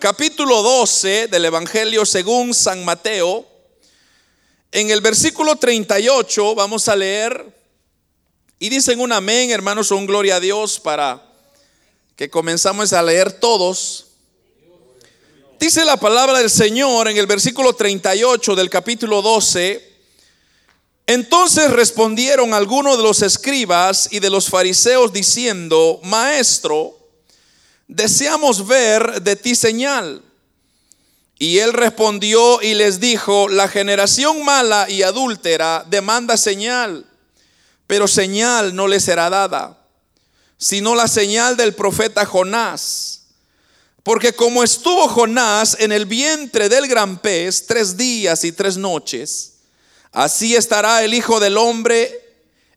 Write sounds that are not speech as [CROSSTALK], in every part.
capítulo 12 del Evangelio según San Mateo, en el versículo 38 vamos a leer y dicen un amén, hermanos, un gloria a Dios para que comenzamos a leer todos. Dice la palabra del Señor en el versículo 38 del capítulo 12. Entonces respondieron algunos de los escribas y de los fariseos diciendo, Maestro, deseamos ver de ti señal. Y él respondió y les dijo, la generación mala y adúltera demanda señal, pero señal no le será dada, sino la señal del profeta Jonás. Porque como estuvo Jonás en el vientre del gran pez tres días y tres noches, así estará el Hijo del Hombre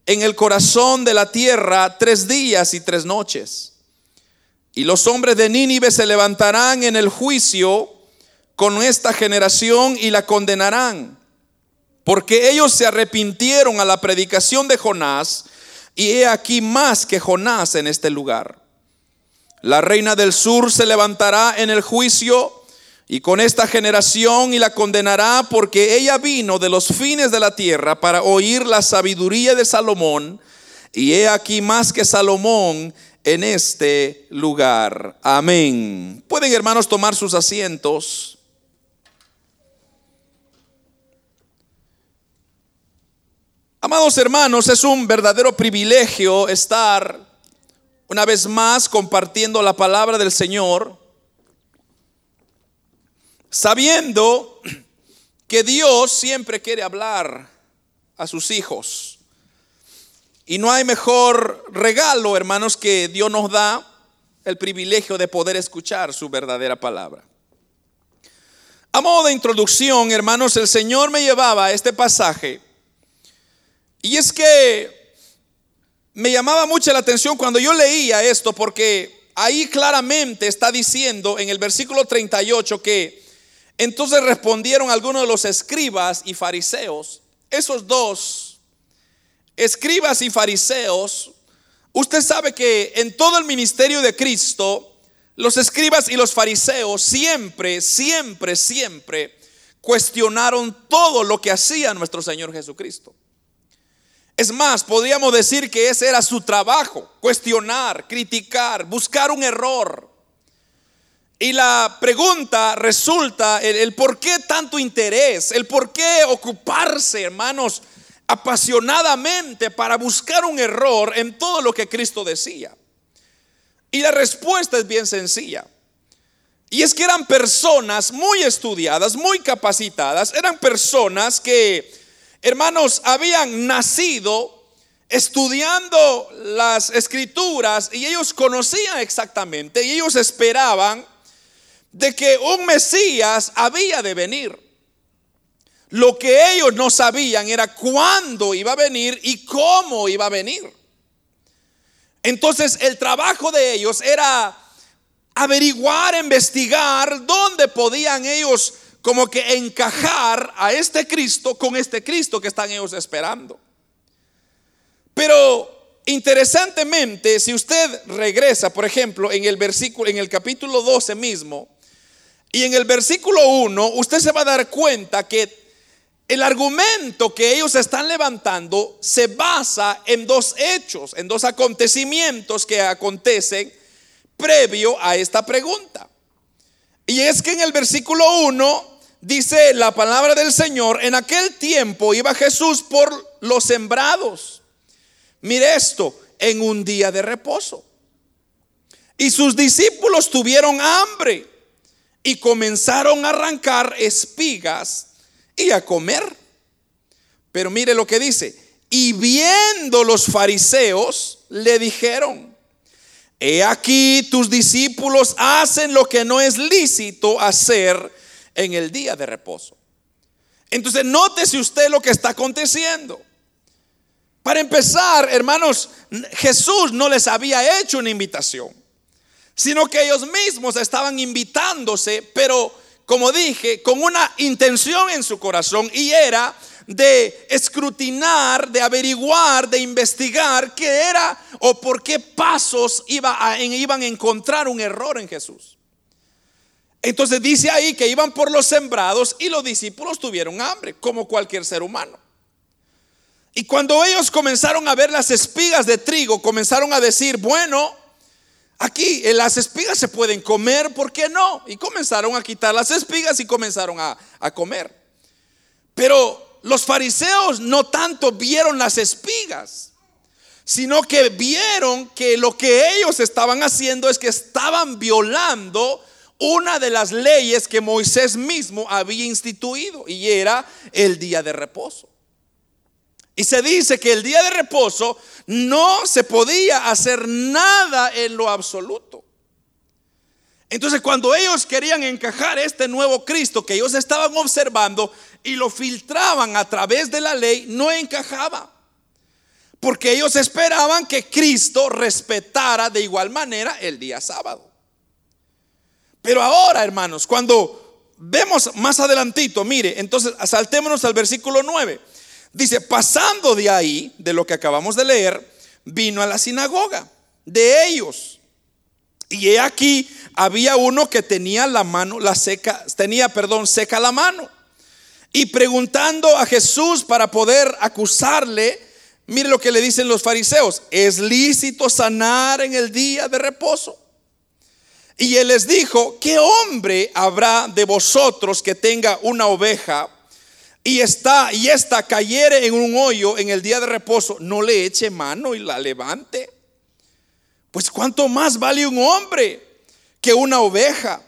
en el corazón de la tierra tres días y tres noches. Y los hombres de Nínive se levantarán en el juicio con esta generación y la condenarán, porque ellos se arrepintieron a la predicación de Jonás, y he aquí más que Jonás en este lugar. La reina del sur se levantará en el juicio y con esta generación y la condenará porque ella vino de los fines de la tierra para oír la sabiduría de Salomón, y he aquí más que Salomón en este lugar. Amén. Pueden hermanos tomar sus asientos. Amados hermanos, es un verdadero privilegio estar una vez más compartiendo la palabra del Señor, sabiendo que Dios siempre quiere hablar a sus hijos. Y no hay mejor regalo, hermanos, que Dios nos da el privilegio de poder escuchar su verdadera palabra. A modo de introducción, hermanos, el Señor me llevaba a este pasaje. Y es que me llamaba mucho la atención cuando yo leía esto, porque ahí claramente está diciendo en el versículo 38 que entonces respondieron algunos de los escribas y fariseos, esos dos escribas y fariseos, usted sabe que en todo el ministerio de Cristo, los escribas y los fariseos siempre, siempre, siempre cuestionaron todo lo que hacía nuestro Señor Jesucristo. Es más, podríamos decir que ese era su trabajo, cuestionar, criticar, buscar un error. Y la pregunta resulta el, por qué tanto interés, el por qué ocuparse, hermanos, apasionadamente para buscar un error en todo lo que Cristo decía. Y la respuesta es bien sencilla. Y es que eran personas muy estudiadas, muy capacitadas, eran personas que, hermanos, habían nacido estudiando las escrituras y ellos conocían exactamente y ellos esperaban de que un Mesías había de venir. Lo que ellos no sabían era cuándo iba a venir y cómo iba a venir. Entonces el trabajo de ellos era averiguar, investigar dónde podían ellos como que encajar a este Cristo con este Cristo que están ellos esperando. Pero interesantemente, si usted regresa, por ejemplo, en el versículo en el capítulo 12 mismo y en el versículo 1, usted se va a dar cuenta que el argumento que ellos están levantando se basa en dos hechos, en dos acontecimientos que acontecen previo a esta pregunta. Y es que en el versículo 1 dice la palabra del Señor, en aquel tiempo iba Jesús por los sembrados. Mire esto, en un día de reposo. Y sus discípulos tuvieron hambre y comenzaron a arrancar espigas y a comer. Pero mire lo que dice. Y viendo los fariseos, le dijeron, he aquí tus discípulos hacen lo que no es lícito hacer en el día de reposo. Entonces, nótese usted lo que está aconteciendo. Para empezar, hermanos, Jesús no les había hecho una invitación, sino que ellos mismos estaban invitándose, pero como dije, con una intención en su corazón y era de escrutinar, de averiguar, de investigar qué era o por qué pasos iban a encontrar un error en Jesús. Entonces dice ahí que iban por los sembrados y los discípulos tuvieron hambre, como cualquier ser humano. Y cuando ellos comenzaron a ver las espigas de trigo, comenzaron a decir, bueno, aquí las espigas se pueden comer, ¿por qué no? Y comenzaron a quitar las espigas y comenzaron a, a comer. Pero los fariseos no tanto vieron las espigas, sino que vieron que lo que ellos estaban haciendo es que estaban violando una de las leyes que Moisés mismo había instituido y era el día de reposo. Y se dice que el día de reposo no se podía hacer nada en lo absoluto. Entonces cuando ellos querían encajar este nuevo Cristo que ellos estaban observando y lo filtraban a través de la ley, no encajaba. Porque ellos esperaban que Cristo respetara de igual manera el día sábado. Pero ahora, hermanos, cuando vemos más adelantito, mire, entonces saltémonos al versículo 9. Dice, pasando de ahí, de lo que acabamos de leer, vino a la sinagoga de ellos. Y he aquí había uno que tenía la mano, la seca, tenía, perdón, seca la mano. Y preguntando a Jesús para poder acusarle, mire lo que le dicen los fariseos, ¿es lícito sanar en el día de reposo? Y él les dijo, ¿qué hombre habrá de vosotros que tenga una oveja y está y esta cayere en un hoyo en el día de reposo, no le eche mano y la levante? Pues cuánto más vale un hombre que una oveja.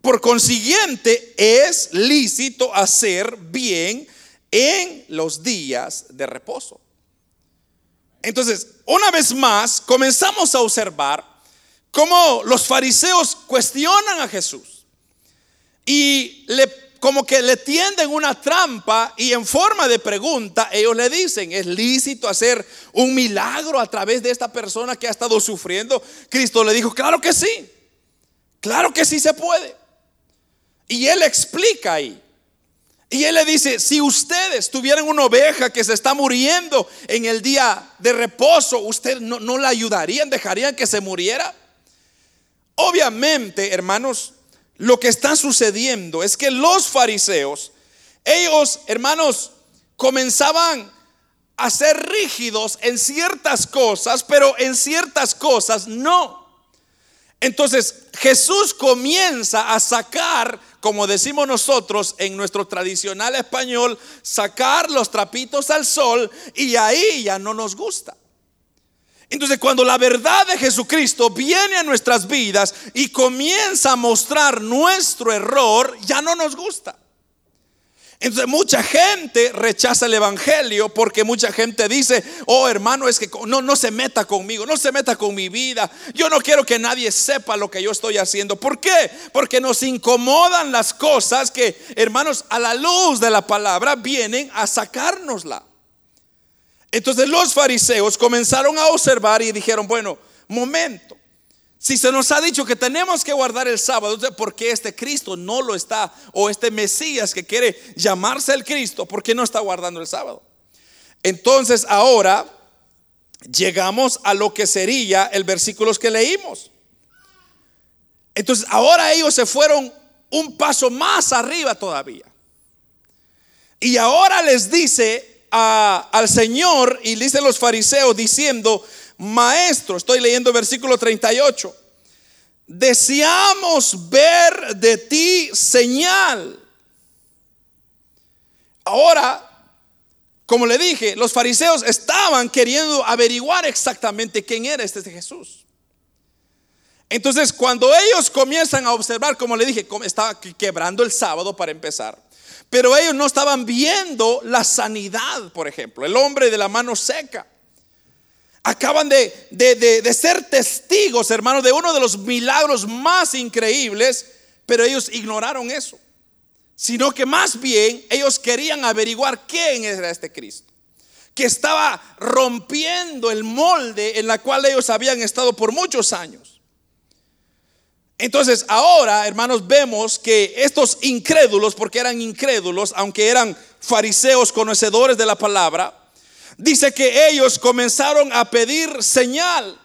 Por consiguiente, es lícito hacer bien en los días de reposo. Entonces, una vez más, comenzamos a observar cómo los fariseos cuestionan a Jesús y le como que le tienden una trampa y en forma de pregunta ellos le dicen, ¿es lícito hacer un milagro a través de esta persona que ha estado sufriendo? Cristo le dijo, claro que sí, claro que sí se puede. Y él explica ahí. Y él le dice, si ustedes tuvieran una oveja que se está muriendo en el día de reposo, ¿ustedes no, no la ayudarían? ¿Dejarían que se muriera? Obviamente, hermanos, lo que está sucediendo es que los fariseos, ellos, hermanos, comenzaban a ser rígidos en ciertas cosas, pero en ciertas cosas no. Entonces Jesús comienza a sacar, como decimos nosotros en nuestro tradicional español, sacar los trapitos al sol y ahí ya no nos gusta. Entonces cuando la verdad de Jesucristo viene a nuestras vidas y comienza a mostrar nuestro error, ya no nos gusta. Entonces mucha gente rechaza el Evangelio porque mucha gente dice, oh hermano, es que no, no se meta conmigo, no se meta con mi vida. Yo no quiero que nadie sepa lo que yo estoy haciendo. ¿Por qué? Porque nos incomodan las cosas que, hermanos, a la luz de la palabra vienen a sacárnosla. Entonces los fariseos comenzaron a observar y dijeron, bueno, momento, si se nos ha dicho que tenemos que guardar el sábado, ¿por qué este Cristo no lo está? O este Mesías que quiere llamarse el Cristo, ¿por qué no está guardando el sábado? Entonces ahora llegamos a lo que sería el versículo que leímos. Entonces ahora ellos se fueron un paso más arriba todavía. Y ahora les dice al Señor y dicen los fariseos diciendo, maestro, estoy leyendo el versículo 38, deseamos ver de ti señal. Ahora, como le dije, los fariseos estaban queriendo averiguar exactamente quién era este Jesús. Entonces, cuando ellos comienzan a observar, como le dije, estaba quebrando el sábado para empezar pero ellos no estaban viendo la sanidad, por ejemplo, el hombre de la mano seca. Acaban de, de, ser testigos, hermanos, de uno de los milagros más increíbles, pero ellos ignoraron eso. Sino que más bien ellos querían averiguar quién era este Cristo. Que estaba rompiendo el molde en la cual ellos habían estado por muchos años. Entonces ahora, hermanos, vemos que estos incrédulos, porque eran incrédulos, aunque eran fariseos conocedores de la palabra, dice que ellos comenzaron a pedir señal.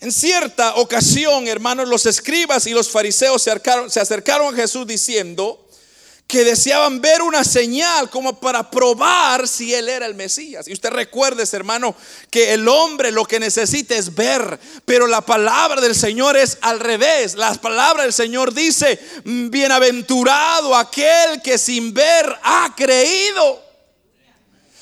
En cierta ocasión, hermanos, los escribas y los fariseos se acercaron, a Jesús diciendo que deseaban ver una señal como para probar si él era el Mesías. Y usted recuerde, hermano, que el hombre lo que necesita es ver, pero la palabra del Señor es al revés. La palabra del Señor dice, bienaventurado aquel que sin ver ha creído.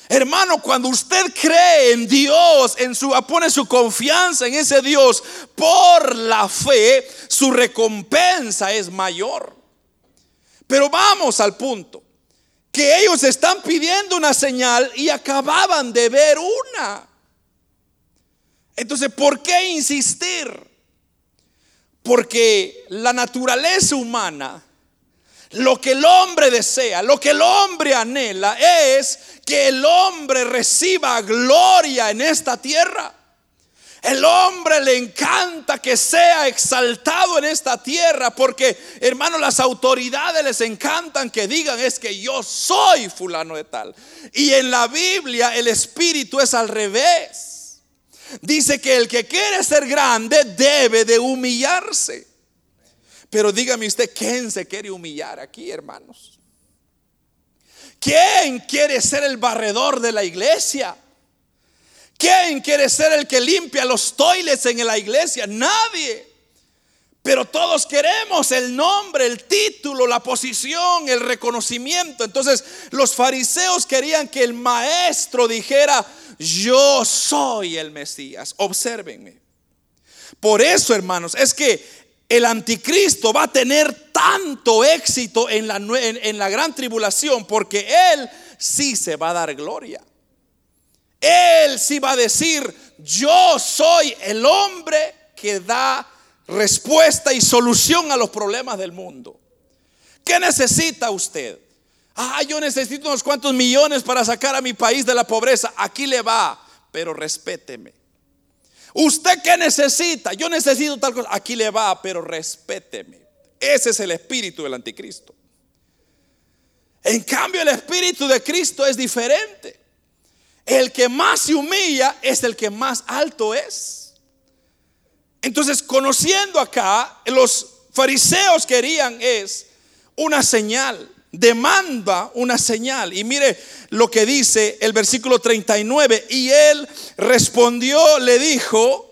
Hermano, cuando usted cree en Dios, en su pone su confianza en ese Dios por la fe, su recompensa es mayor. Pero vamos al punto que ellos están pidiendo una señal y acababan de ver una. Entonces, ¿por qué insistir? Porque la naturaleza humana lo que el hombre desea, lo que el hombre anhela es que el hombre reciba gloria en esta tierra. El hombre le encanta que sea exaltado en esta tierra porque, hermano, las autoridades les encantan que digan es que yo soy fulano de tal. Y en la Biblia el espíritu es al revés. Dice que el que quiere ser grande debe de humillarse. Pero dígame usted, ¿quién se quiere humillar aquí, hermanos? ¿Quién quiere ser el barredor de la iglesia? ¿Quién quiere ser el que limpia los toiles en la iglesia? Nadie. Pero todos queremos el nombre, el título, la posición, el reconocimiento. Entonces los fariseos querían que el maestro dijera, yo soy el Mesías. Obsérvenme. Por eso, hermanos, es que el anticristo va a tener tanto éxito en la, en, la, gran tribulación porque él sí se va a dar gloria. Él sí va a decir, yo soy el hombre que da respuesta y solución a los problemas del mundo. ¿Qué necesita usted? Ah, yo necesito unos cuantos millones para sacar a mi país de la pobreza. Aquí le va, pero respéteme. ¿Usted qué necesita? Yo necesito tal cosa. Aquí le va, pero respéteme. Ese es el espíritu del anticristo. En cambio, el espíritu de Cristo es diferente. El que más se humilla es el que más alto es. Entonces, conociendo acá, los fariseos querían es una señal demanda una señal. Y mire lo que dice el versículo 39. Y él respondió, le dijo,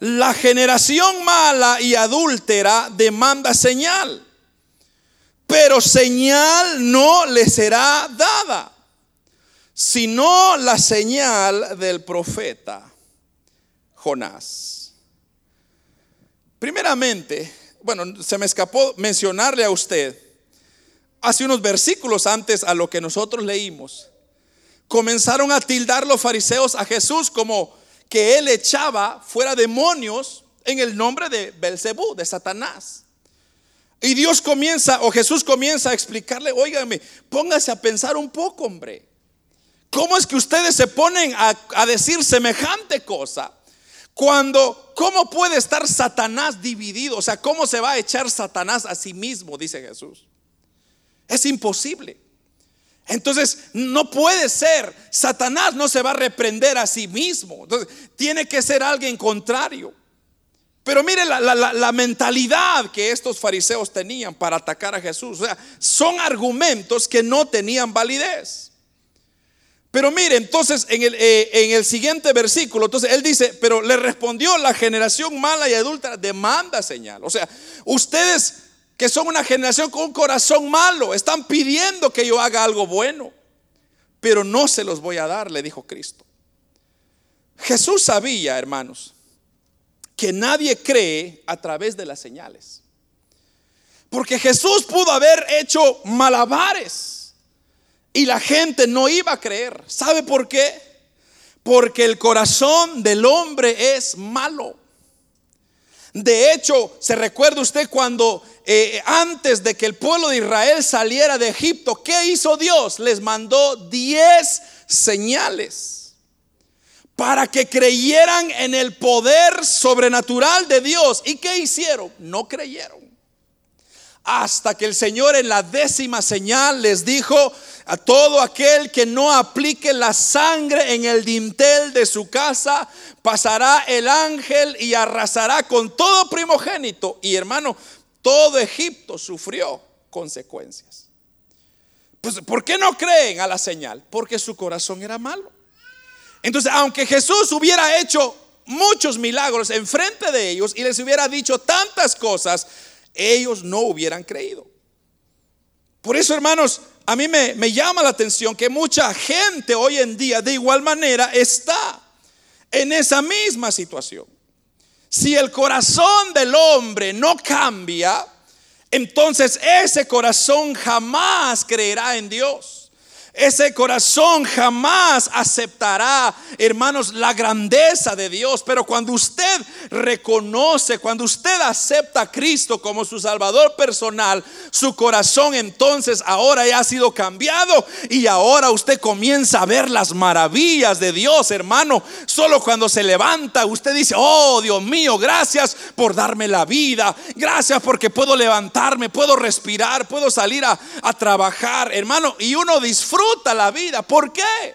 la generación mala y adúltera demanda señal, pero señal no le será dada, sino la señal del profeta Jonás. Primeramente, bueno, se me escapó mencionarle a usted hace unos versículos antes a lo que nosotros leímos, comenzaron a tildar los fariseos a Jesús como que él echaba fuera demonios en el nombre de Belcebú, de Satanás. Y Dios comienza, o Jesús comienza a explicarle, óigame, póngase a pensar un poco, hombre. ¿Cómo es que ustedes se ponen a, a decir semejante cosa? Cuando, ¿cómo puede estar Satanás dividido? O sea, ¿cómo se va a echar Satanás a sí mismo? Dice Jesús. Es imposible. Entonces, no puede ser. Satanás no se va a reprender a sí mismo. Entonces, tiene que ser alguien contrario. Pero mire la, mentalidad que estos fariseos tenían para atacar a Jesús. O sea, son argumentos que no tenían validez. Pero mire, entonces en el, eh, en el siguiente versículo, entonces él dice, pero le respondió la generación mala y adulta, demanda señal. O sea, ustedes que son una generación con un corazón malo. Están pidiendo que yo haga algo bueno, pero no se los voy a dar, le dijo Cristo. Jesús sabía, hermanos, que nadie cree a través de las señales. Porque Jesús pudo haber hecho malabares y la gente no iba a creer. ¿Sabe por qué? Porque el corazón del hombre es malo. De hecho, se recuerda usted cuando eh, antes de que el pueblo de Israel saliera de Egipto, ¿qué hizo Dios? Les mandó diez señales para que creyeran en el poder sobrenatural de Dios. ¿Y qué hicieron? No creyeron. Hasta que el Señor en la décima señal les dijo, a todo aquel que no aplique la sangre en el dintel de su casa, pasará el ángel y arrasará con todo primogénito. Y hermano, todo Egipto sufrió consecuencias. Pues, ¿por qué no creen a la señal? Porque su corazón era malo. Entonces, aunque Jesús hubiera hecho muchos milagros enfrente de ellos y les hubiera dicho tantas cosas, ellos no hubieran creído. Por eso, hermanos, a mí me, llama la atención que mucha gente hoy en día de igual manera está en esa misma situación. Si el corazón del hombre no cambia, entonces ese corazón jamás creerá en Dios. Ese corazón jamás aceptará, hermanos, la grandeza de Dios. Pero cuando usted reconoce, cuando usted acepta a Cristo como su Salvador personal, su corazón entonces ahora ya ha sido cambiado y ahora usted comienza a ver las maravillas de Dios, hermano. Solo cuando se levanta, usted dice, oh Dios mío, gracias por darme la vida. Gracias porque puedo levantarme, puedo respirar, puedo salir a, a trabajar, hermano. Y uno disfruta la vida. ¿Por qué?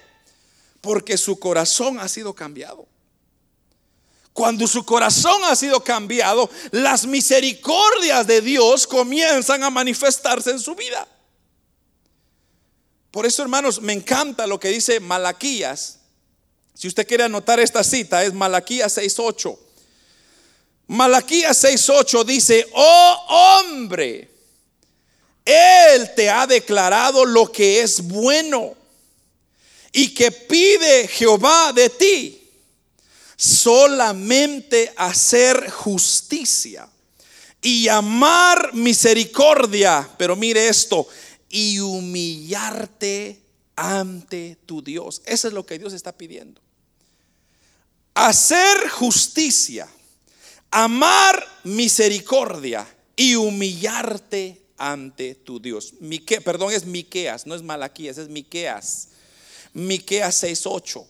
Porque su corazón ha sido cambiado. Cuando su corazón ha sido cambiado, las misericordias de Dios comienzan a manifestarse en su vida. Por eso, hermanos, me encanta lo que dice Malaquías. Si usted quiere anotar esta cita, es Malaquías 6:8. Malaquías 6:8 dice, "Oh hombre, él te ha declarado lo que es bueno y que pide Jehová de ti. Solamente hacer justicia y amar misericordia. Pero mire esto, y humillarte ante tu Dios. Eso es lo que Dios está pidiendo. Hacer justicia, amar misericordia y humillarte ante tu Dios. Perdón, es Miqueas, no es Malaquías, es Miqueas. Miqueas 6:8.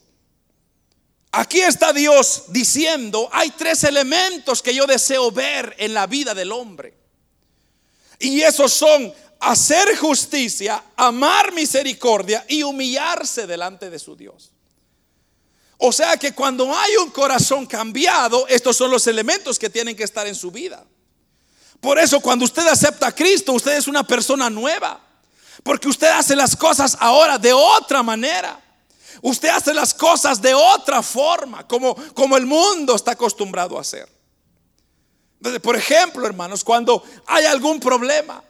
Aquí está Dios diciendo, hay tres elementos que yo deseo ver en la vida del hombre. Y esos son hacer justicia, amar misericordia y humillarse delante de su Dios. O sea que cuando hay un corazón cambiado, estos son los elementos que tienen que estar en su vida. Por eso cuando usted acepta a Cristo, usted es una persona nueva. Porque usted hace las cosas ahora de otra manera. Usted hace las cosas de otra forma, como, como el mundo está acostumbrado a hacer. Entonces, por ejemplo, hermanos, cuando hay algún problema,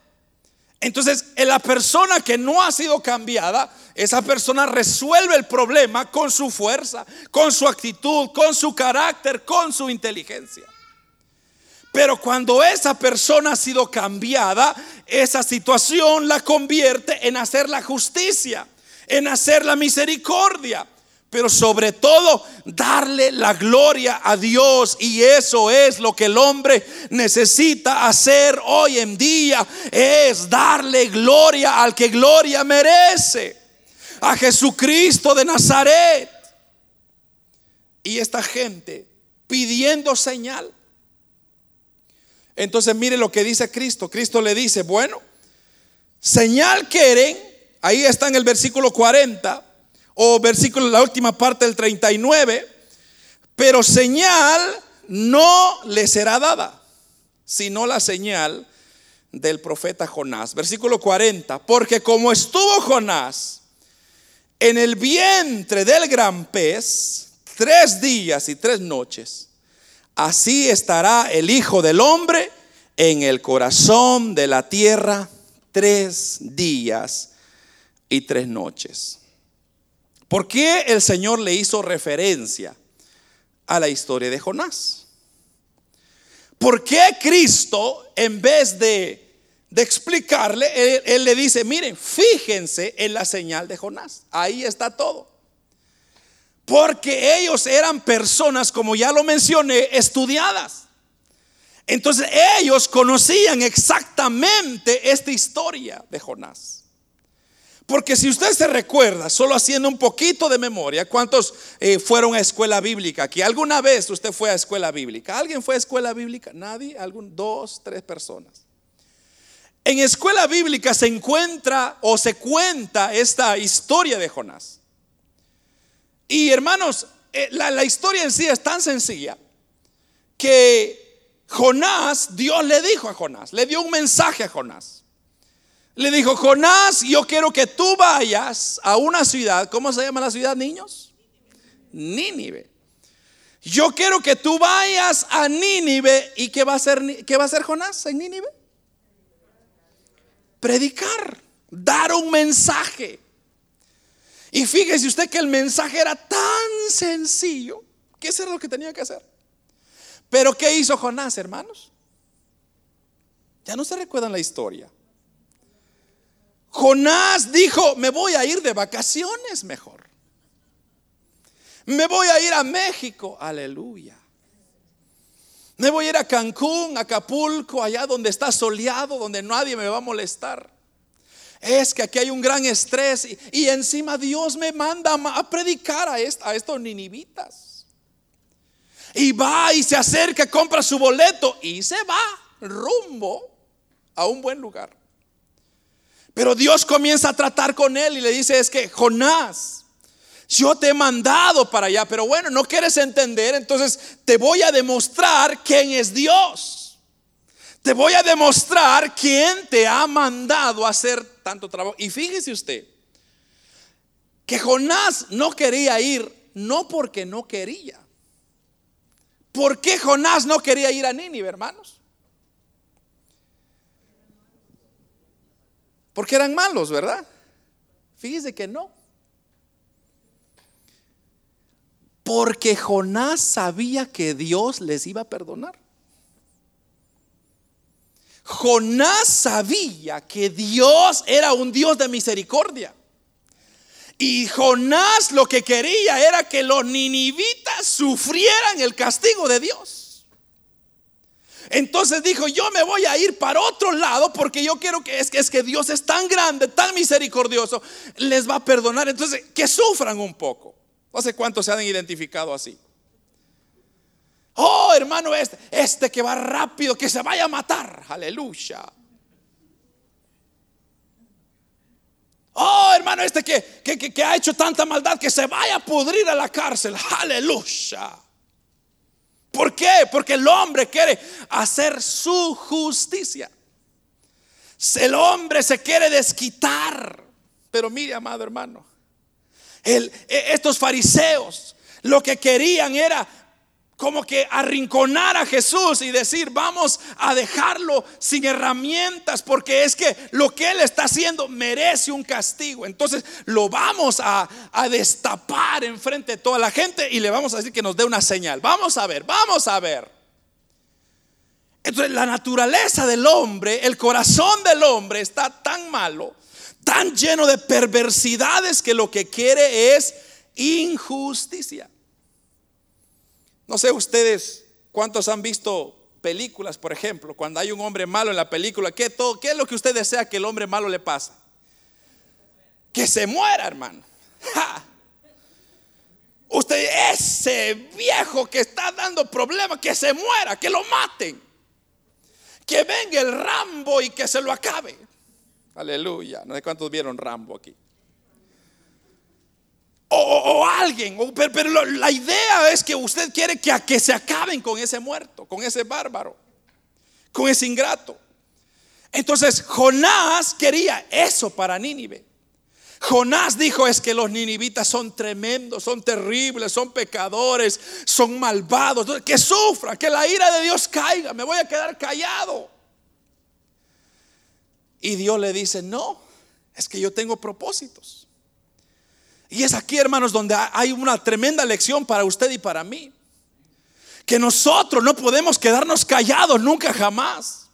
entonces la persona que no ha sido cambiada, esa persona resuelve el problema con su fuerza, con su actitud, con su carácter, con su inteligencia. Pero cuando esa persona ha sido cambiada, esa situación la convierte en hacer la justicia, en hacer la misericordia, pero sobre todo darle la gloria a Dios. Y eso es lo que el hombre necesita hacer hoy en día, es darle gloria al que gloria merece, a Jesucristo de Nazaret. Y esta gente pidiendo señal entonces mire lo que dice Cristo. Cristo le dice, bueno, señal quieren, ahí está en el versículo 40 o versículo, la última parte del 39, pero señal no le será dada, sino la señal del profeta Jonás. Versículo 40, porque como estuvo Jonás en el vientre del gran pez tres días y tres noches, Así estará el Hijo del Hombre en el corazón de la tierra tres días y tres noches. ¿Por qué el Señor le hizo referencia a la historia de Jonás? ¿Por qué Cristo, en vez de, explicarle, él le dice, miren, fíjense en la señal de Jonás? Ahí está todo. Porque ellos eran personas, como ya lo mencioné, estudiadas. Entonces ellos conocían exactamente esta historia de Jonás. Porque si usted se recuerda, solo haciendo un poquito de memoria, ¿cuántos eh, fueron a escuela bíblica? Que alguna vez usted fue a escuela bíblica. ¿Alguien fue a escuela bíblica? Nadie, algún dos, tres personas. En escuela bíblica se encuentra o se cuenta esta historia de Jonás. Y hermanos, eh, la, historia en sí es tan sencilla que Jonás, Dios le dijo a Jonás, le dio un mensaje a Jonás. Le dijo, Jonás, yo quiero que tú vayas a una ciudad, ¿cómo se llama la ciudad, niños? Nínive. Yo quiero que tú vayas a Nínive y ¿qué va a hacer, qué va a hacer Jonás en Nínive? Predicar, dar un mensaje. Y fíjese usted que el mensaje era tan sencillo que eso era lo que tenía que hacer. Pero ¿qué hizo Jonás, hermanos? Ya no se recuerdan la historia. Jonás dijo, me voy a ir de vacaciones mejor. Me voy a ir a México, aleluya. Me voy a ir a Cancún, Acapulco, allá donde está soleado, donde nadie me va a molestar. Es que aquí hay un gran estrés y, encima Dios me manda a predicar a, a estos ninivitas. Y va y se acerca, compra su boleto y se va rumbo a un buen lugar. Pero Dios comienza a tratar con él y le dice, es que Jonás, yo te he mandado para allá, pero bueno, no quieres entender, entonces te voy a demostrar quién es Dios. Te voy a demostrar quién te ha mandado a hacer tanto trabajo. Y fíjese usted, que Jonás no quería ir, no porque no quería. ¿Por qué Jonás no quería ir a Nínive, hermanos? Porque eran malos, ¿verdad? Fíjese que no. Porque Jonás sabía que Dios les iba a perdonar. Jonás sabía que Dios era un Dios de misericordia. Y Jonás lo que quería era que los ninivitas sufrieran el castigo de Dios. Entonces dijo, yo me voy a ir para otro lado porque yo quiero que es, que es que Dios es tan grande, tan misericordioso, les va a perdonar. Entonces, que sufran un poco. No sé cuántos se han identificado así. Oh, hermano, este, este que va rápido, que se vaya a matar. Aleluya. Oh, hermano, este que, que, que, ha hecho tanta maldad, que se vaya a pudrir a la cárcel. Aleluya. ¿Por qué? Porque el hombre quiere hacer su justicia. El hombre se quiere desquitar. Pero mire, amado hermano, e, estos fariseos lo que querían era como que arrinconar a Jesús y decir, vamos a dejarlo sin herramientas, porque es que lo que él está haciendo merece un castigo. Entonces lo vamos a, a destapar enfrente de toda la gente y le vamos a decir que nos dé una señal. Vamos a ver, vamos a ver. Entonces la naturaleza del hombre, el corazón del hombre está tan malo, tan lleno de perversidades que lo que quiere es injusticia. No sé ustedes cuántos han visto películas, por ejemplo, cuando hay un hombre malo en la película, ¿qué, todo, ¿qué es lo que usted desea que el hombre malo le pasa? Que se muera, hermano. [LAUGHS] Usted, ese viejo que está dando problemas, que se muera, que lo maten. Que venga el Rambo y que se lo acabe. Aleluya. No sé cuántos vieron Rambo aquí o, alguien, pero, la idea es que usted quiere que, que se acaben con ese muerto, con ese bárbaro, con ese ingrato. Entonces Jonás quería eso para Nínive. Jonás dijo es que los ninivitas son tremendos, son terribles, son pecadores, son malvados, que sufra, que la ira de Dios caiga, me voy a quedar callado. Y Dios le dice, no, es que yo tengo propósitos. Y es aquí, hermanos, donde hay una tremenda lección para usted y para mí. Que nosotros no podemos quedarnos callados nunca jamás.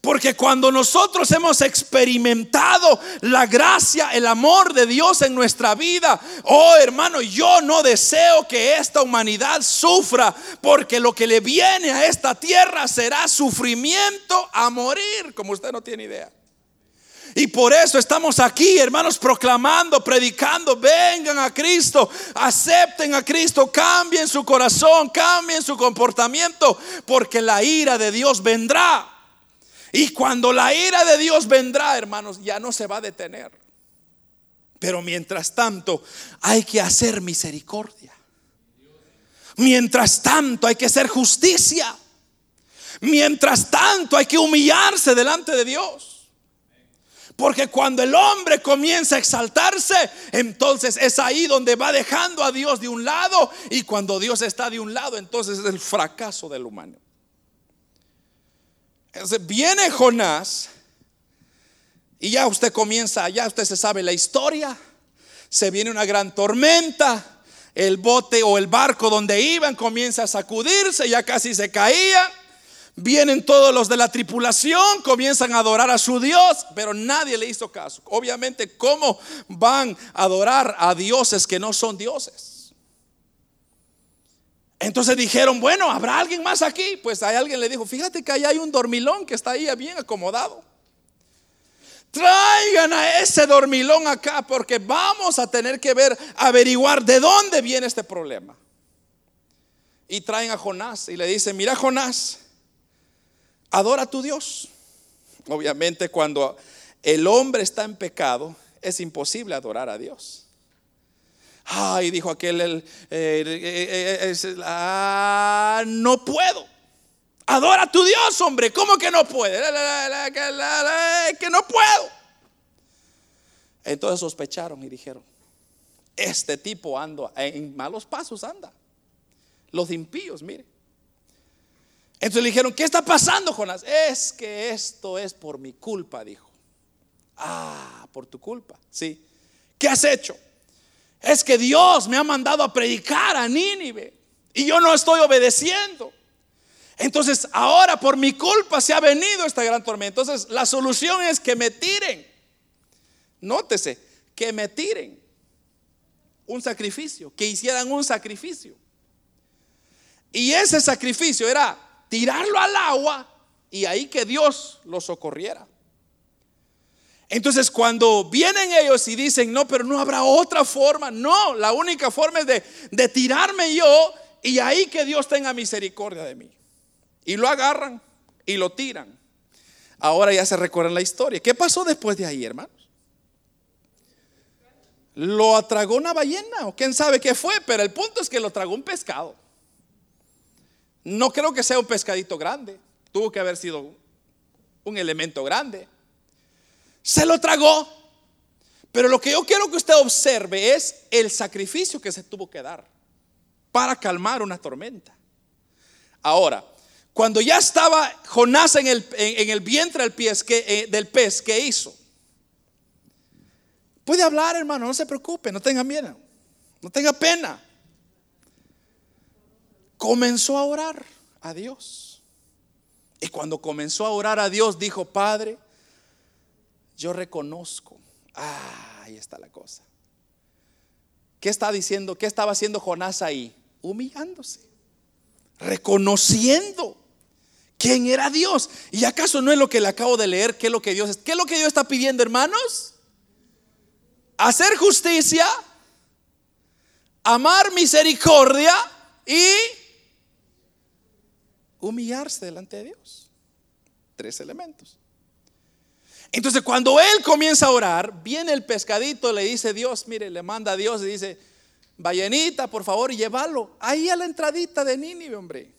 Porque cuando nosotros hemos experimentado la gracia, el amor de Dios en nuestra vida, oh hermano, yo no deseo que esta humanidad sufra, porque lo que le viene a esta tierra será sufrimiento a morir, como usted no tiene idea. Y por eso estamos aquí, hermanos, proclamando, predicando, vengan a Cristo, acepten a Cristo, cambien su corazón, cambien su comportamiento, porque la ira de Dios vendrá. Y cuando la ira de Dios vendrá, hermanos, ya no se va a detener. Pero mientras tanto, hay que hacer misericordia. Mientras tanto, hay que hacer justicia. Mientras tanto, hay que humillarse delante de Dios. Porque cuando el hombre comienza a exaltarse, entonces es ahí donde va dejando a Dios de un lado. Y cuando Dios está de un lado, entonces es el fracaso del humano. Entonces viene Jonás y ya usted comienza, ya usted se sabe la historia. Se viene una gran tormenta. El bote o el barco donde iban comienza a sacudirse, ya casi se caía. Vienen todos los de la tripulación, comienzan a adorar a su Dios, pero nadie le hizo caso. Obviamente, ¿cómo van a adorar a dioses que no son dioses? Entonces dijeron, bueno, ¿habrá alguien más aquí? Pues alguien le dijo, fíjate que ahí hay un dormilón que está ahí bien acomodado. Traigan a ese dormilón acá porque vamos a tener que ver, averiguar de dónde viene este problema. Y traen a Jonás y le dicen, mira Jonás, adora a tu Dios. Obviamente cuando el hombre está en pecado, es imposible adorar a Dios. Ay, dijo aquel, el, ah, no puedo. Adora a tu Dios, hombre. ¿Cómo que no puede? Que no puedo. Entonces sospecharon y dijeron, este tipo anda en malos pasos, anda. Los impíos, mire. Entonces le dijeron, ¿qué está pasando, Jonás? Es que esto es por mi culpa, dijo. Ah, por tu culpa, sí. ¿Qué has hecho? Es que Dios me ha mandado a predicar a Nínive y yo no estoy obedeciendo. Entonces ahora por mi culpa se ha venido esta gran tormenta. Entonces la solución es que me tiren. Nótese, que me tiren un sacrificio, que hicieran un sacrificio. Y ese sacrificio era tirarlo al agua y ahí que Dios lo socorriera. Entonces cuando vienen ellos y dicen, no, pero no habrá otra forma, no, la única forma es de, de tirarme yo y ahí que Dios tenga misericordia de mí. Y lo agarran y lo tiran. Ahora ya se recuerda la historia. ¿Qué pasó después de ahí, hermanos? Lo atragó una ballena o quién sabe qué fue, pero el punto es que lo tragó un pescado. No creo que sea un pescadito grande. Tuvo que haber sido un elemento grande. Se lo tragó. Pero lo que yo quiero que usted observe es el sacrificio que se tuvo que dar para calmar una tormenta. Ahora, cuando ya estaba Jonás en el, en, el vientre del, pez, que, eh, del pez, ¿qué hizo? Puede hablar, hermano, no se preocupe, no tenga miedo, no tenga pena. Comenzó a orar a Dios. Y cuando comenzó a orar a Dios, dijo, Padre, yo reconozco. Ah, ahí está la cosa. ¿Qué está diciendo? ¿Qué estaba haciendo Jonás ahí? Humillándose, reconociendo quién era Dios. ¿Y acaso no es lo que le acabo de leer? ¿Qué es lo que Dios, qué es lo que Dios está pidiendo, hermanos? Hacer justicia, amar misericordia y humillarse delante de Dios. Tres elementos. Entonces cuando él comienza a orar, viene el pescadito, le dice Dios, mire, le manda a Dios y dice, ballenita, por favor, llévalo ahí a la entradita de Nínive, hombre.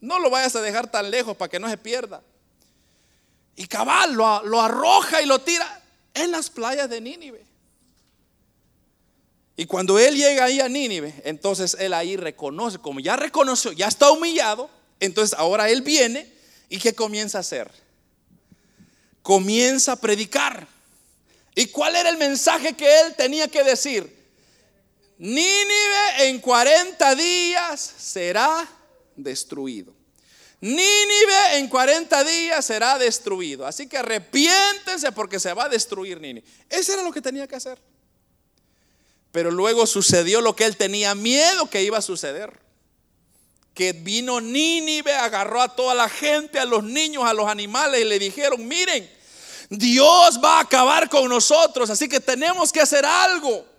No lo vayas a dejar tan lejos para que no se pierda. Y cabal lo, arroja y lo tira en las playas de Nínive. Y cuando él llega ahí a Nínive, entonces él ahí reconoce, como ya reconoció, ya está humillado, entonces ahora él viene y ¿qué comienza a hacer? Comienza a predicar. ¿Y cuál era el mensaje que él tenía que decir? Nínive en 40 días será destruido. Nínive en 40 días será destruido. Así que arrepiéntense porque se va a destruir Nínive. Eso era lo que tenía que hacer. Pero luego sucedió lo que él tenía miedo que iba a suceder. Que vino Nínive, agarró a toda la gente, a los niños, a los animales y le dijeron, miren, Dios va a acabar con nosotros, así que tenemos que hacer algo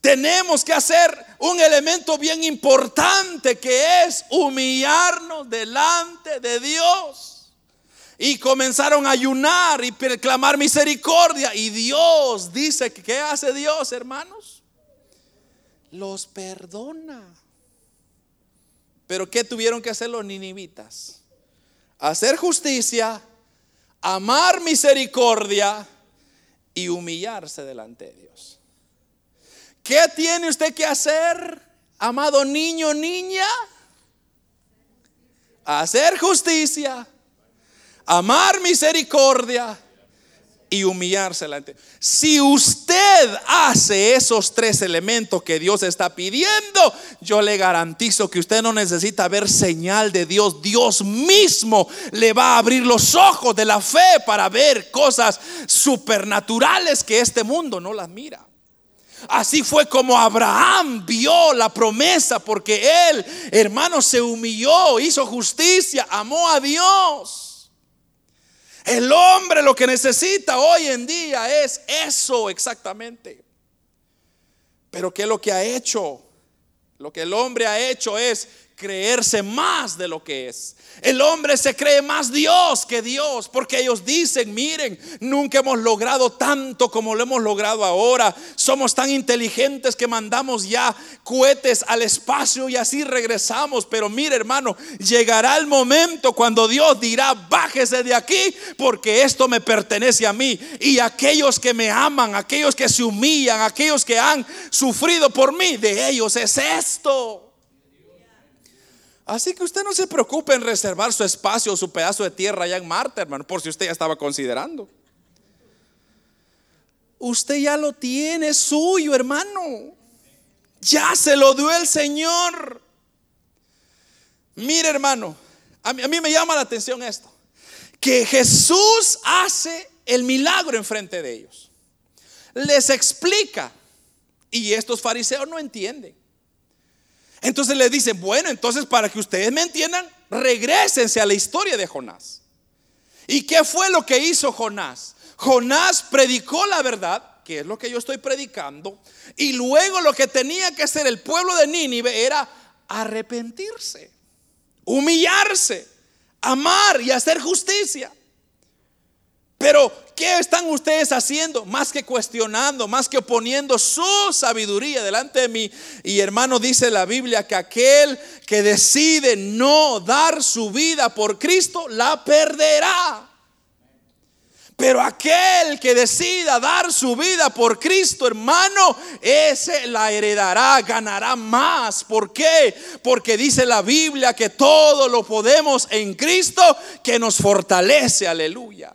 tenemos que hacer un elemento bien importante que es humillarnos delante de Dios. y comenzaron a ayunar y clamar misericordia. Y Dios dice, ¿qué hace Dios, hermanos? Los perdona. Pero ¿qué tuvieron que hacer los ninivitas? Hacer justicia, amar misericordia y humillarse delante de Dios. ¿Qué tiene usted que hacer, amado niño, niña? Hacer justicia, amar misericordia y humillarse delante. Si usted hace esos tres elementos que Dios está pidiendo, yo le garantizo que usted no necesita ver señal de Dios. Dios mismo le va a abrir los ojos de la fe para ver cosas supernaturales que este mundo no las mira. Así fue como Abraham vio la promesa porque él, hermano, se humilló, hizo justicia, amó a Dios. El hombre lo que necesita hoy en día es eso exactamente. Pero ¿qué es lo que ha hecho? Lo que el hombre ha hecho es creerse más de lo que es. El hombre se cree más Dios que Dios, porque ellos dicen, miren, nunca hemos logrado tanto como lo hemos logrado ahora. Somos tan inteligentes que mandamos ya cohetes al espacio y así regresamos. Pero mire hermano, llegará el momento cuando Dios dirá, bájese de aquí, porque esto me pertenece a mí. Y aquellos que me aman, aquellos que se humillan, aquellos que han sufrido por mí, de ellos es esto. Así que usted no se preocupe en reservar su espacio o su pedazo de tierra allá en Marte, hermano, por si usted ya estaba considerando. Usted ya lo tiene suyo, hermano. Ya se lo dio el Señor. Mire, hermano, a mí, a mí me llama la atención esto. Que Jesús hace el milagro enfrente de ellos. Les explica. Y estos fariseos no entienden. Entonces le dicen, bueno, entonces para que ustedes me entiendan, regresense a la historia de Jonás. ¿Y qué fue lo que hizo Jonás? Jonás predicó la verdad, que es lo que yo estoy predicando, y luego lo que tenía que hacer el pueblo de Nínive era arrepentirse, humillarse, amar y hacer justicia. Pero, ¿qué están ustedes haciendo? Más que cuestionando, más que poniendo su sabiduría delante de mí. Y hermano, dice la Biblia que aquel que decide no dar su vida por Cristo, la perderá. Pero aquel que decida dar su vida por Cristo, hermano, ese la heredará, ganará más. ¿Por qué? Porque dice la Biblia que todo lo podemos en Cristo que nos fortalece. Aleluya.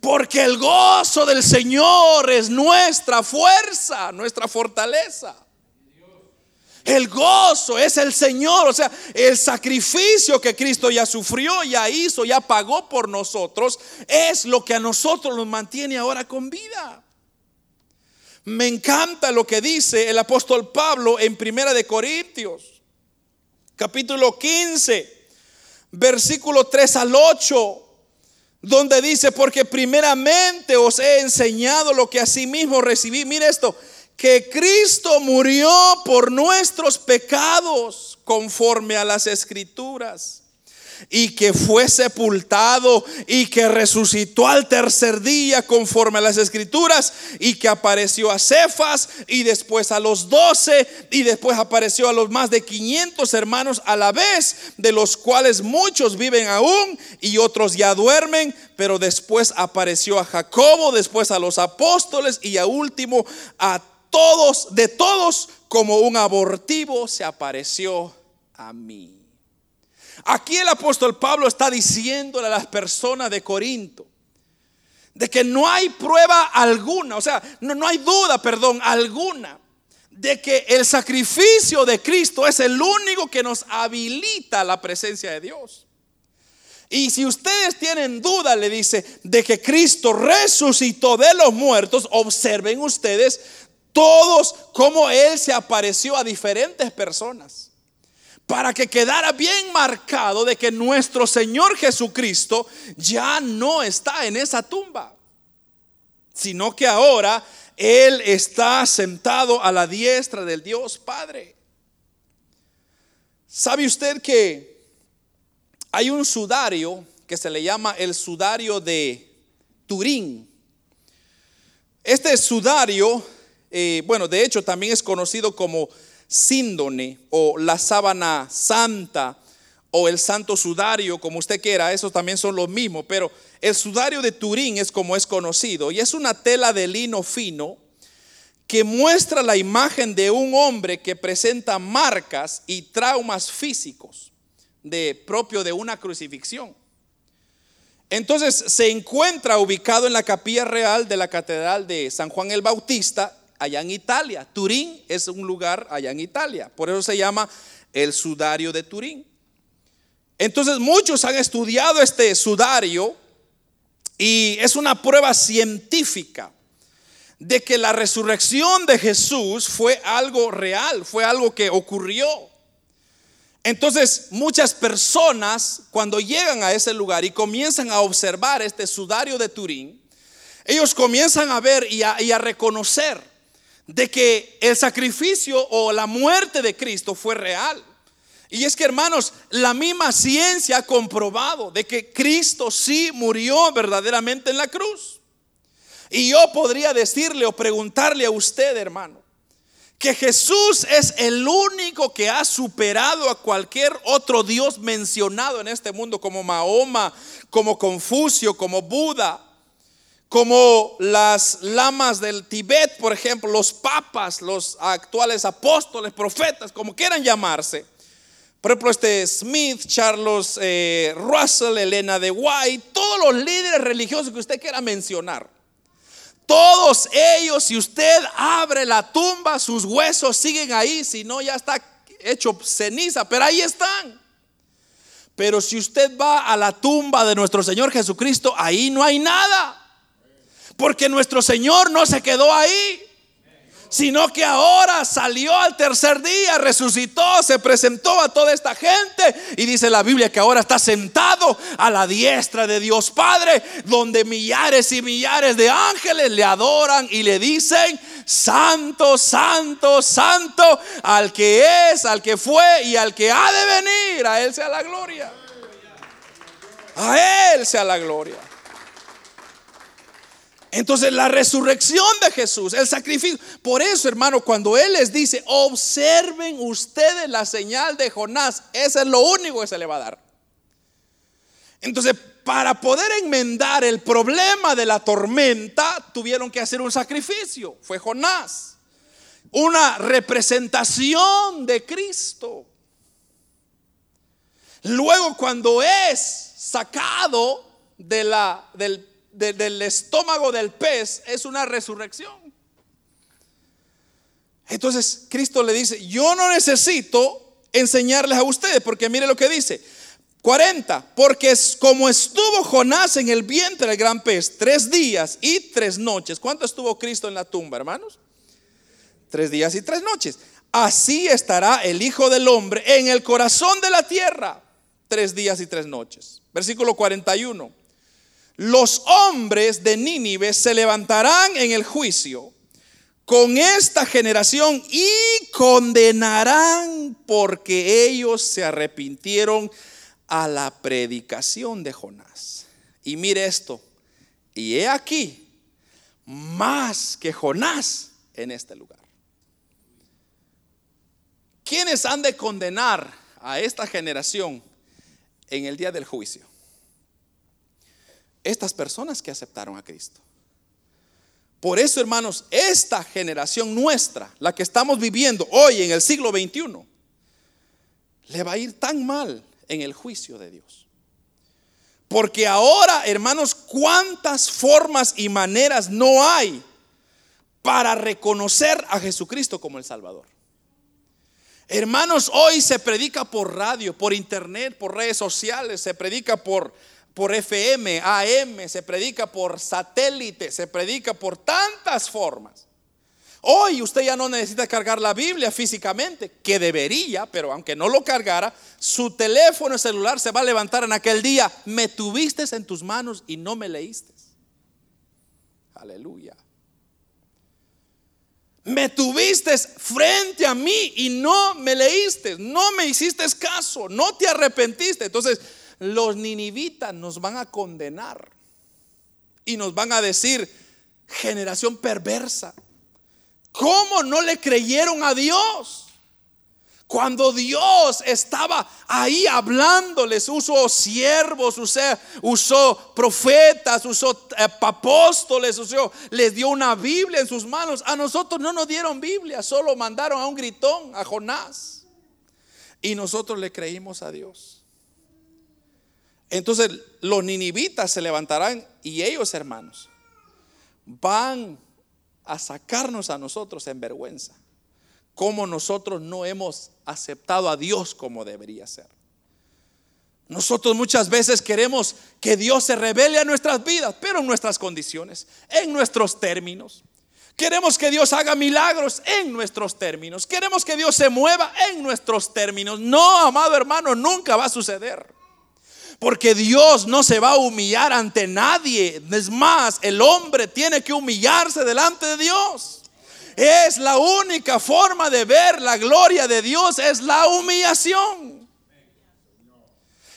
Porque el gozo del Señor es nuestra fuerza, nuestra fortaleza. El gozo es el Señor, o sea, el sacrificio que Cristo ya sufrió, ya hizo, ya pagó por nosotros, es lo que a nosotros nos mantiene ahora con vida. Me encanta lo que dice el apóstol Pablo en Primera de Corintios, capítulo 15, versículo 3 al 8 donde dice, porque primeramente os he enseñado lo que asimismo recibí. Mire esto, que Cristo murió por nuestros pecados conforme a las escrituras y que fue sepultado y que resucitó al tercer día conforme a las escrituras y que apareció a Cefas y después a los doce y después apareció a los más de 500 hermanos a la vez, de los cuales muchos viven aún y otros ya duermen, pero después apareció a Jacobo, después a los apóstoles y a último a todos, de todos como un abortivo se apareció a mí. Aquí el apóstol Pablo está diciéndole a las personas de Corinto de que no hay prueba alguna, o sea, no, hay duda, perdón, alguna, de que el sacrificio de Cristo es el único que nos habilita la presencia de Dios. Y si ustedes tienen duda, le dice, de que Cristo resucitó de los muertos, observen ustedes todos cómo Él se apareció a diferentes personas para que quedara bien marcado de que nuestro Señor Jesucristo ya no está en esa tumba, sino que ahora Él está sentado a la diestra del Dios Padre. ¿Sabe usted que hay un sudario que se le llama el sudario de Turín. Este sudario, eh, bueno, de hecho también es conocido como síndone o la sábana santa o el santo sudario, como usted quiera, esos también son los mismos, pero el sudario de Turín es como es conocido y es una tela de lino fino que muestra la imagen de un hombre que presenta marcas y traumas físicos de propio de una crucifixión. Entonces se encuentra ubicado en la capilla real de la Catedral de San Juan el Bautista, allá en Italia. Turín es un lugar allá en Italia, por eso se llama el sudario de Turín. Entonces muchos han estudiado este sudario y es una prueba científica de que la resurrección de Jesús fue algo real, fue algo que ocurrió. Entonces muchas personas cuando llegan a ese lugar y comienzan a observar este sudario de Turín, ellos comienzan a ver y a, reconocer de que el sacrificio o la muerte de Cristo fue real. Y es que hermanos, la misma ciencia ha comprobado de que Cristo sí murió verdaderamente en la cruz. Y yo podría decirle o preguntarle a usted, hermano, que Jesús es el único que ha superado a cualquier otro Dios mencionado en este mundo, como Mahoma, como Confucio, como Buda, como las lamas del Tibet, por ejemplo, los papas, los actuales apóstoles, profetas, como quieran llamarse. Por ejemplo, este Smith, Charles eh, Russell, Elena de White, todos los líderes religiosos que usted quiera mencionar. Todos ellos, si usted abre la tumba, sus huesos siguen ahí, si no ya está hecho ceniza, pero ahí están. Pero si usted va a la tumba de nuestro Señor Jesucristo, ahí no hay nada. Porque nuestro Señor no se quedó ahí sino que ahora salió al tercer día, resucitó, se presentó a toda esta gente y dice la Biblia que ahora está sentado a la diestra de Dios Padre, donde millares y millares de ángeles le adoran y le dicen, santo, santo, santo, al que es, al que fue y al que ha de venir, a Él sea la gloria. A Él sea la gloria. Entonces la resurrección de Jesús, el sacrificio. Por eso, hermano, cuando Él les dice, observen ustedes la señal de Jonás, ese es lo único que se le va a dar. Entonces, para poder enmendar el problema de la tormenta, tuvieron que hacer un sacrificio. Fue Jonás. Una representación de Cristo. Luego, cuando es sacado de la, del del estómago del pez es una resurrección. Entonces Cristo le dice, yo no necesito enseñarles a ustedes, porque mire lo que dice. 40, porque es como estuvo Jonás en el vientre del gran pez, tres días y tres noches. ¿Cuánto estuvo Cristo en la tumba, hermanos? Tres días y tres noches. Así estará el Hijo del Hombre en el corazón de la tierra, tres días y tres noches. Versículo 41 los hombres de Nínive se levantarán en el juicio con esta generación y condenarán porque ellos se arrepintieron a la predicación de Jonás. Y mire esto, y he aquí más que Jonás en este lugar. ¿Quiénes han de condenar a esta generación en el día del juicio? Estas personas que aceptaron a Cristo. Por eso, hermanos, esta generación nuestra, la que estamos viviendo hoy en el siglo XXI, le va a ir tan mal en el juicio de Dios. Porque ahora, hermanos, cuántas formas y maneras no hay para reconocer a Jesucristo como el Salvador. Hermanos, hoy se predica por radio, por internet, por redes sociales, se predica por por FM, AM, se predica por satélite, se predica por tantas formas. Hoy usted ya no necesita cargar la Biblia físicamente, que debería, pero aunque no lo cargara, su teléfono celular se va a levantar en aquel día. Me tuviste en tus manos y no me leíste. Aleluya. Me tuviste frente a mí y no me leíste, no me hiciste caso, no te arrepentiste. Entonces, los ninivitas nos van a condenar y nos van a decir, generación perversa, ¿cómo no le creyeron a Dios? Cuando Dios estaba ahí hablándoles, usó siervos, usó, usó profetas, usó eh, apóstoles, usó, les dio una Biblia en sus manos. A nosotros no nos dieron Biblia, solo mandaron a un gritón, a Jonás. Y nosotros le creímos a Dios. Entonces los ninivitas se levantarán y ellos, hermanos, van a sacarnos a nosotros en vergüenza cómo nosotros no hemos aceptado a Dios como debería ser. Nosotros muchas veces queremos que Dios se revele a nuestras vidas, pero en nuestras condiciones, en nuestros términos. Queremos que Dios haga milagros en nuestros términos. Queremos que Dios se mueva en nuestros términos. No, amado hermano, nunca va a suceder. Porque Dios no se va a humillar ante nadie. Es más, el hombre tiene que humillarse delante de Dios. Es la única forma de ver la gloria de Dios, es la humillación.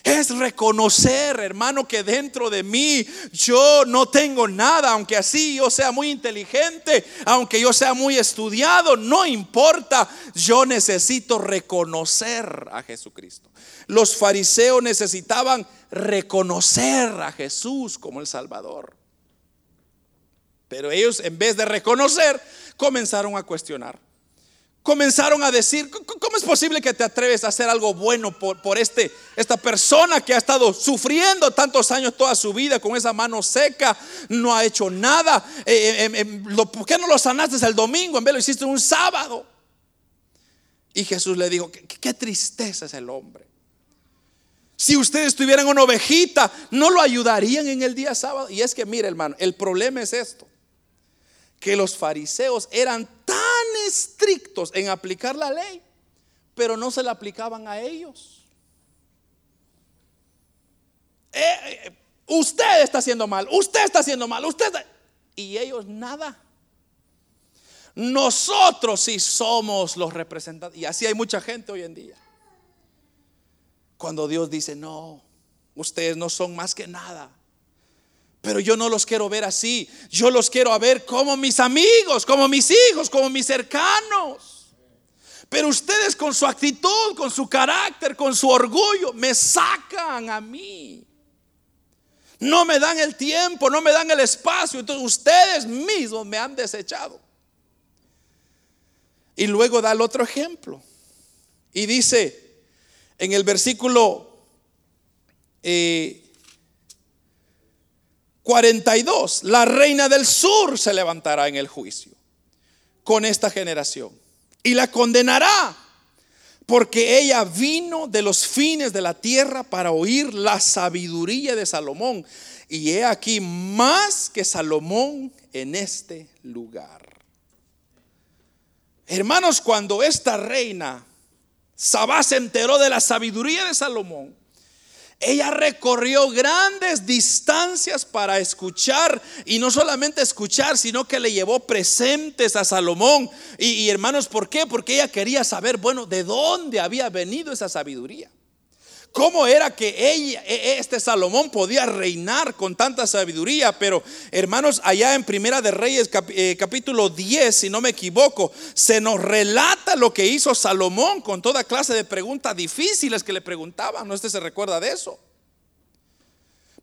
Es reconocer, hermano, que dentro de mí yo no tengo nada, aunque así yo sea muy inteligente, aunque yo sea muy estudiado, no importa, yo necesito reconocer a Jesucristo. Los fariseos necesitaban reconocer a Jesús como el Salvador. Pero ellos en vez de reconocer, comenzaron a cuestionar. Comenzaron a decir, ¿cómo es posible que te atreves a hacer algo bueno por, este, esta persona que ha estado sufriendo tantos años toda su vida con esa mano seca, no ha hecho nada? Eh, eh, em, ¿Por qué no lo sanaste el domingo? En vez lo hiciste un sábado. Y Jesús le dijo, qué, tristeza es el hombre. Si ustedes tuvieran una ovejita, ¿no lo ayudarían en el día sábado? Y es que, mire hermano, el problema es esto que los fariseos eran estrictos en aplicar la ley, pero no se la aplicaban a ellos. Eh, eh, usted está haciendo mal, usted está haciendo mal, usted... Y ellos nada. Nosotros sí somos los representantes. Y así hay mucha gente hoy en día. Cuando Dios dice, no, ustedes no son más que nada. Pero yo no los quiero ver así. Yo los quiero ver como mis amigos, como mis hijos, como mis cercanos. Pero ustedes con su actitud, con su carácter, con su orgullo, me sacan a mí. No me dan el tiempo, no me dan el espacio. Entonces ustedes mismos me han desechado. Y luego da el otro ejemplo. Y dice en el versículo eh, 42, la reina del sur se levantará en el juicio con esta generación y la condenará porque ella vino de los fines de la tierra para oír la sabiduría de Salomón. Y he aquí más que Salomón en este lugar. Hermanos, cuando esta reina Sabá se enteró de la sabiduría de Salomón, ella recorrió grandes distancias para escuchar y no solamente escuchar, sino que le llevó presentes a Salomón. Y, hermanos, ¿por qué? Porque ella quería saber, bueno, de dónde había venido esa sabiduría. ¿Cómo era que e, e, este Salomón podía reinar con tanta sabiduría? Pero hermanos, allá en Primera de Reyes eh, capítulo 10, si no me equivoco, se nos relata lo que hizo Salomón con toda clase de preguntas difíciles que le preguntaban. ¿No este se recuerda de eso?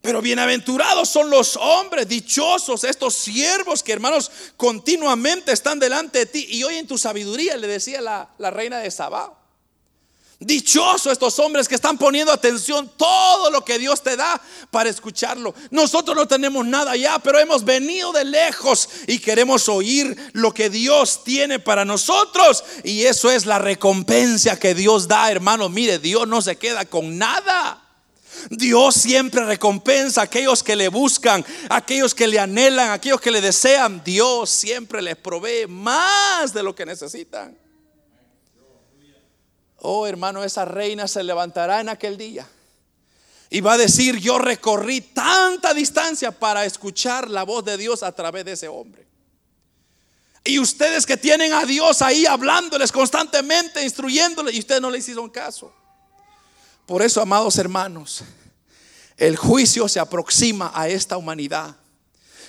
Pero bienaventurados son los hombres, dichosos estos siervos que hermanos continuamente están delante de ti y hoy en tu sabiduría, le decía la, la reina de Sabá. Dichosos estos hombres que están poniendo atención todo lo que Dios te da para escucharlo. Nosotros no tenemos nada ya, pero hemos venido de lejos y queremos oír lo que Dios tiene para nosotros. Y eso es la recompensa que Dios da, hermano. Mire, Dios no se queda con nada. Dios siempre recompensa a aquellos que le buscan, aquellos que le anhelan, aquellos que le desean. Dios siempre les provee más de lo que necesitan. Oh hermano, esa reina se levantará en aquel día y va a decir, yo recorrí tanta distancia para escuchar la voz de Dios a través de ese hombre. Y ustedes que tienen a Dios ahí hablándoles constantemente, instruyéndoles, y ustedes no le hicieron caso. Por eso, amados hermanos, el juicio se aproxima a esta humanidad.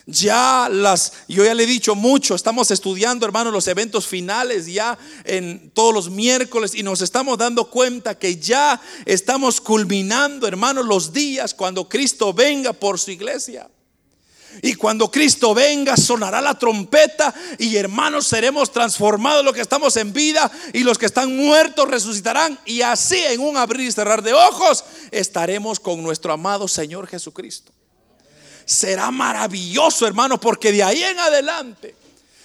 Ya las, yo ya le he dicho mucho, estamos estudiando, hermanos, los eventos finales ya en todos los miércoles y nos estamos dando cuenta que ya estamos culminando, hermanos, los días cuando Cristo venga por su iglesia. Y cuando Cristo venga, sonará la trompeta y hermanos seremos transformados los que estamos en vida y los que están muertos resucitarán. Y así en un abrir y cerrar de ojos estaremos con nuestro amado Señor Jesucristo. Será maravilloso, hermano, porque de ahí en adelante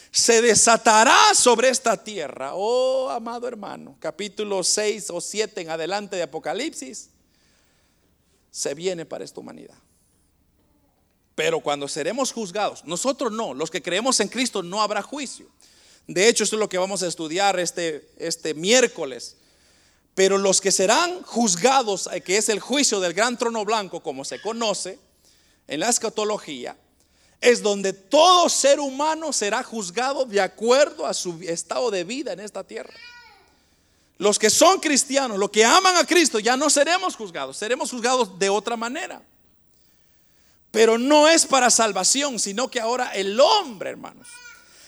se desatará sobre esta tierra. Oh, amado hermano, capítulo 6 o 7 en adelante de Apocalipsis, se viene para esta humanidad. Pero cuando seremos juzgados, nosotros no, los que creemos en Cristo no habrá juicio. De hecho, eso es lo que vamos a estudiar este, este miércoles. Pero los que serán juzgados, eh, que es el juicio del gran trono blanco, como se conoce en la escatología, es donde todo ser humano será juzgado de acuerdo a su estado de vida en esta tierra. Los que son cristianos, los que aman a Cristo, ya no seremos juzgados, seremos juzgados de otra manera. Pero no es para salvación, sino que ahora el hombre, hermanos,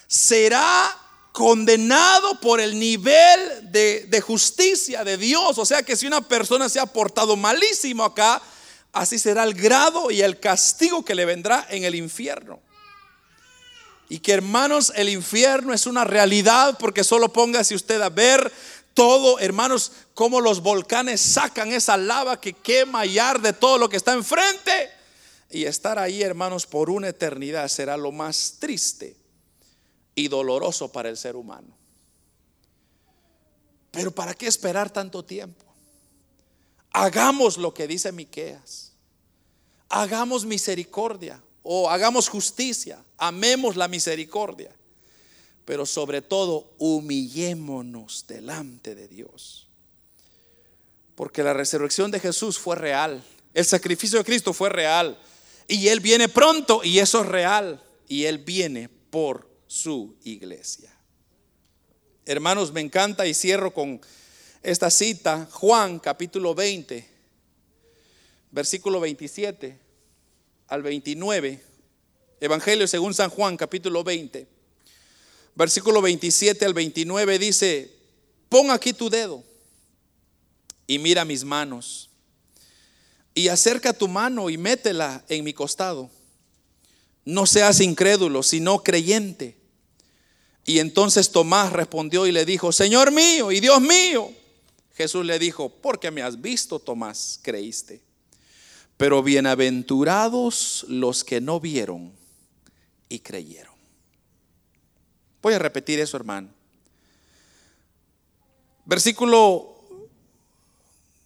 será condenado por el nivel de, justicia de Dios. O sea que si una persona se ha portado malísimo acá, así será el grado y el castigo que le vendrá en el infierno. Y que hermanos, el infierno es una realidad porque solo póngase usted a ver todo, hermanos, cómo los volcanes sacan esa lava que quema y arde todo lo que está enfrente. Y estar ahí, hermanos, por una eternidad será lo más triste y doloroso para el ser humano. Pero ¿para qué esperar tanto tiempo? Hagamos lo que dice Miqueas. Hagamos misericordia o hagamos justicia, amemos la misericordia, pero sobre todo humillémonos delante de Dios. Porque la resurrección de Jesús fue real, el sacrificio de Cristo fue real. Y Él viene pronto y eso es real. Y Él viene por su iglesia. Hermanos, me encanta y cierro con esta cita, Juan capítulo 20, versículo 27 al 29. Evangelio según San Juan capítulo 20, versículo 27 al 29 dice, pon aquí tu dedo y mira mis manos y acerca tu mano y métela en mi costado. No seas incrédulo, sino creyente. Y entonces Tomás respondió y le dijo, Señor mío y Dios mío. Jesús le dijo, porque me has visto, Tomás, creíste. Pero bienaventurados los que no vieron y creyeron. Voy a repetir eso, hermano. Versículo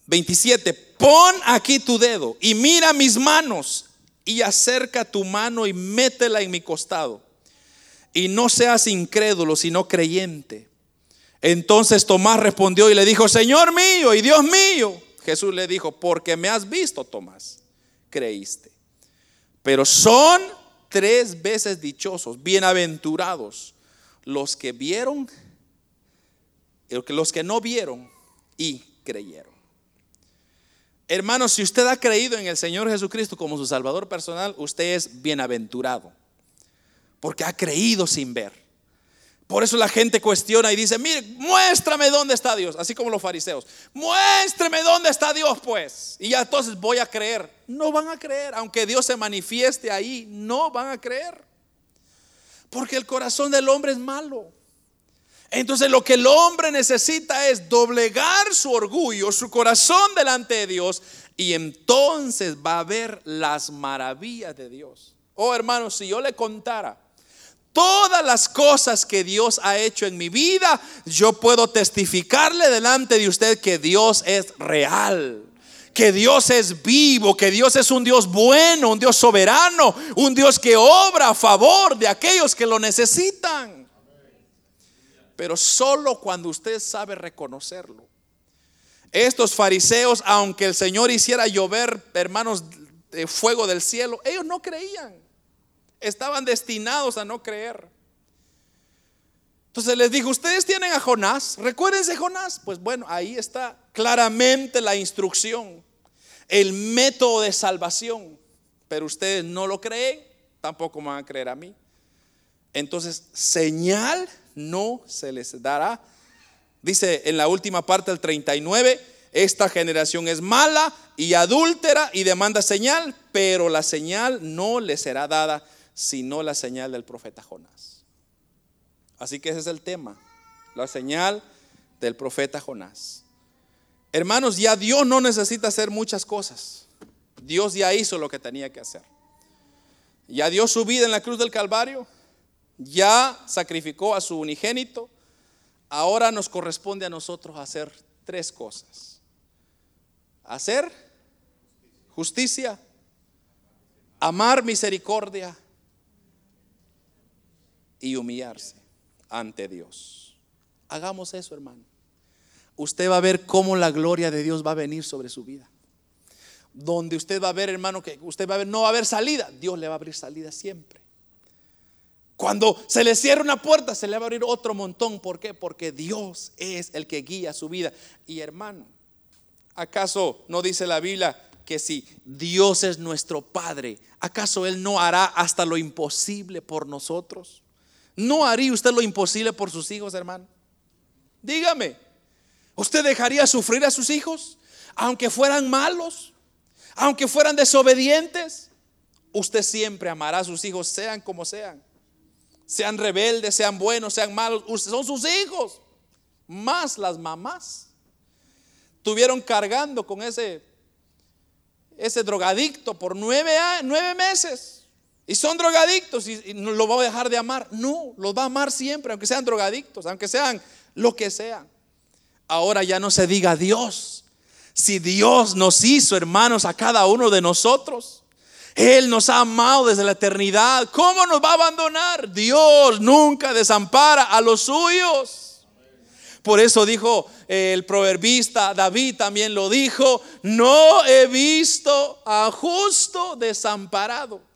27, pon aquí tu dedo y mira mis manos y acerca tu mano y métela en mi costado. Y no seas incrédulo, sino creyente. Entonces Tomás respondió y le dijo, Señor mío y Dios mío. Jesús le dijo, porque me has visto, Tomás, creíste. Pero son tres veces dichosos, bienaventurados, los que vieron, los que no vieron y creyeron. Hermanos, si usted ha creído en el Señor Jesucristo como su Salvador personal, usted es bienaventurado. Porque ha creído sin ver. Por eso la gente cuestiona y dice, mire, muéstrame dónde está Dios. Así como los fariseos. Muéstrame dónde está Dios, pues. Y ya entonces voy a creer. No van a creer. Aunque Dios se manifieste ahí, no van a creer. Porque el corazón del hombre es malo. Entonces lo que el hombre necesita es doblegar su orgullo, su corazón delante de Dios y entonces va a ver las maravillas de Dios. Oh hermanos, si yo le contara todas las cosas que Dios ha hecho en mi vida, yo puedo testificarle delante de usted que Dios es real que Dios es vivo, que Dios es un Dios bueno, un Dios soberano, un Dios que obra a favor de aquellos que lo necesitan pero solo cuando usted sabe reconocerlo. Estos fariseos, aunque el Señor hiciera llover, hermanos, de fuego del cielo, ellos no creían. Estaban destinados a no creer. Entonces les dijo, ustedes tienen a Jonás, recuérdense Jonás. Pues bueno, ahí está claramente la instrucción. el método de salvación, pero ustedes no lo creen, tampoco me van a creer a mí. Entonces, señal no se les dará. Dice en la última parte del 39, esta generación es mala y adúltera y demanda señal, pero la señal no le será dada sino la señal del profeta Jonás. Así que ese es el tema, la señal del profeta Jonás. Hermanos, ya Dios no necesita hacer muchas cosas. Dios ya hizo lo que tenía que hacer. Ya dio su vida en la cruz del Calvario, ya sacrificó a su unigénito. Ahora nos corresponde a nosotros hacer tres cosas. Hacer justicia, amar misericordia y humillarse ante Dios. Hagamos eso, hermano. Usted va a ver cómo la gloria de Dios va a venir sobre su vida. Donde usted va a ver, hermano, que usted va a ver, no va a haber salida. Dios le va a abrir salida siempre. Cuando se le cierra una puerta, se le va a abrir otro montón. ¿Por qué? Porque Dios es el que guía su vida. Y hermano, ¿acaso no dice la Biblia que si Dios es nuestro Padre, ¿acaso Él no hará hasta lo imposible por nosotros? ¿No haría usted lo imposible por sus hijos, hermano? Dígame, ¿usted dejaría sufrir a sus hijos? Aunque fueran malos, aunque fueran desobedientes, usted siempre amará a sus hijos, sean como sean. Sean rebeldes, sean buenos, sean malos, son sus hijos. Más las mamás. Tuvieron cargando con ese, ese drogadicto por nueve, nueve meses. Y son drogadictos y, no lo va a dejar de amar. No, los va a amar siempre, aunque sean drogadictos, aunque sean lo que sean. Ahora ya no se diga Dios. Si Dios nos hizo hermanos a cada uno de nosotros, Él nos ha amado desde la eternidad, ¿cómo nos va a abandonar? Dios nunca desampara a los suyos. Por eso dijo el proverbista, David también lo dijo, no he visto a justo desamparado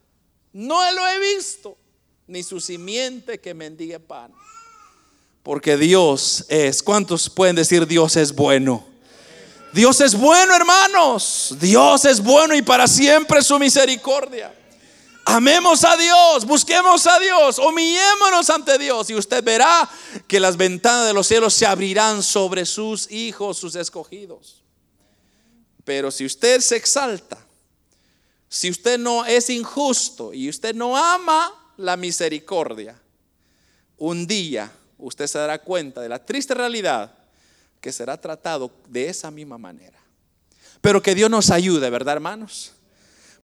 no lo he visto, ni su simiente que mendigue pan. Porque Dios es, ¿cuántos pueden decir Dios es bueno? Dios es bueno, hermanos. Dios es bueno y para siempre su misericordia. Amemos a Dios, busquemos a Dios, humillémonos ante Dios y usted verá que las ventanas de los cielos se abrirán sobre sus hijos, sus escogidos. Pero si usted se exalta, si usted no es injusto y usted no ama la misericordia, un día usted se dará cuenta de la triste realidad que será tratado de esa misma manera. Pero que Dios nos ayude, ¿verdad, hermanos?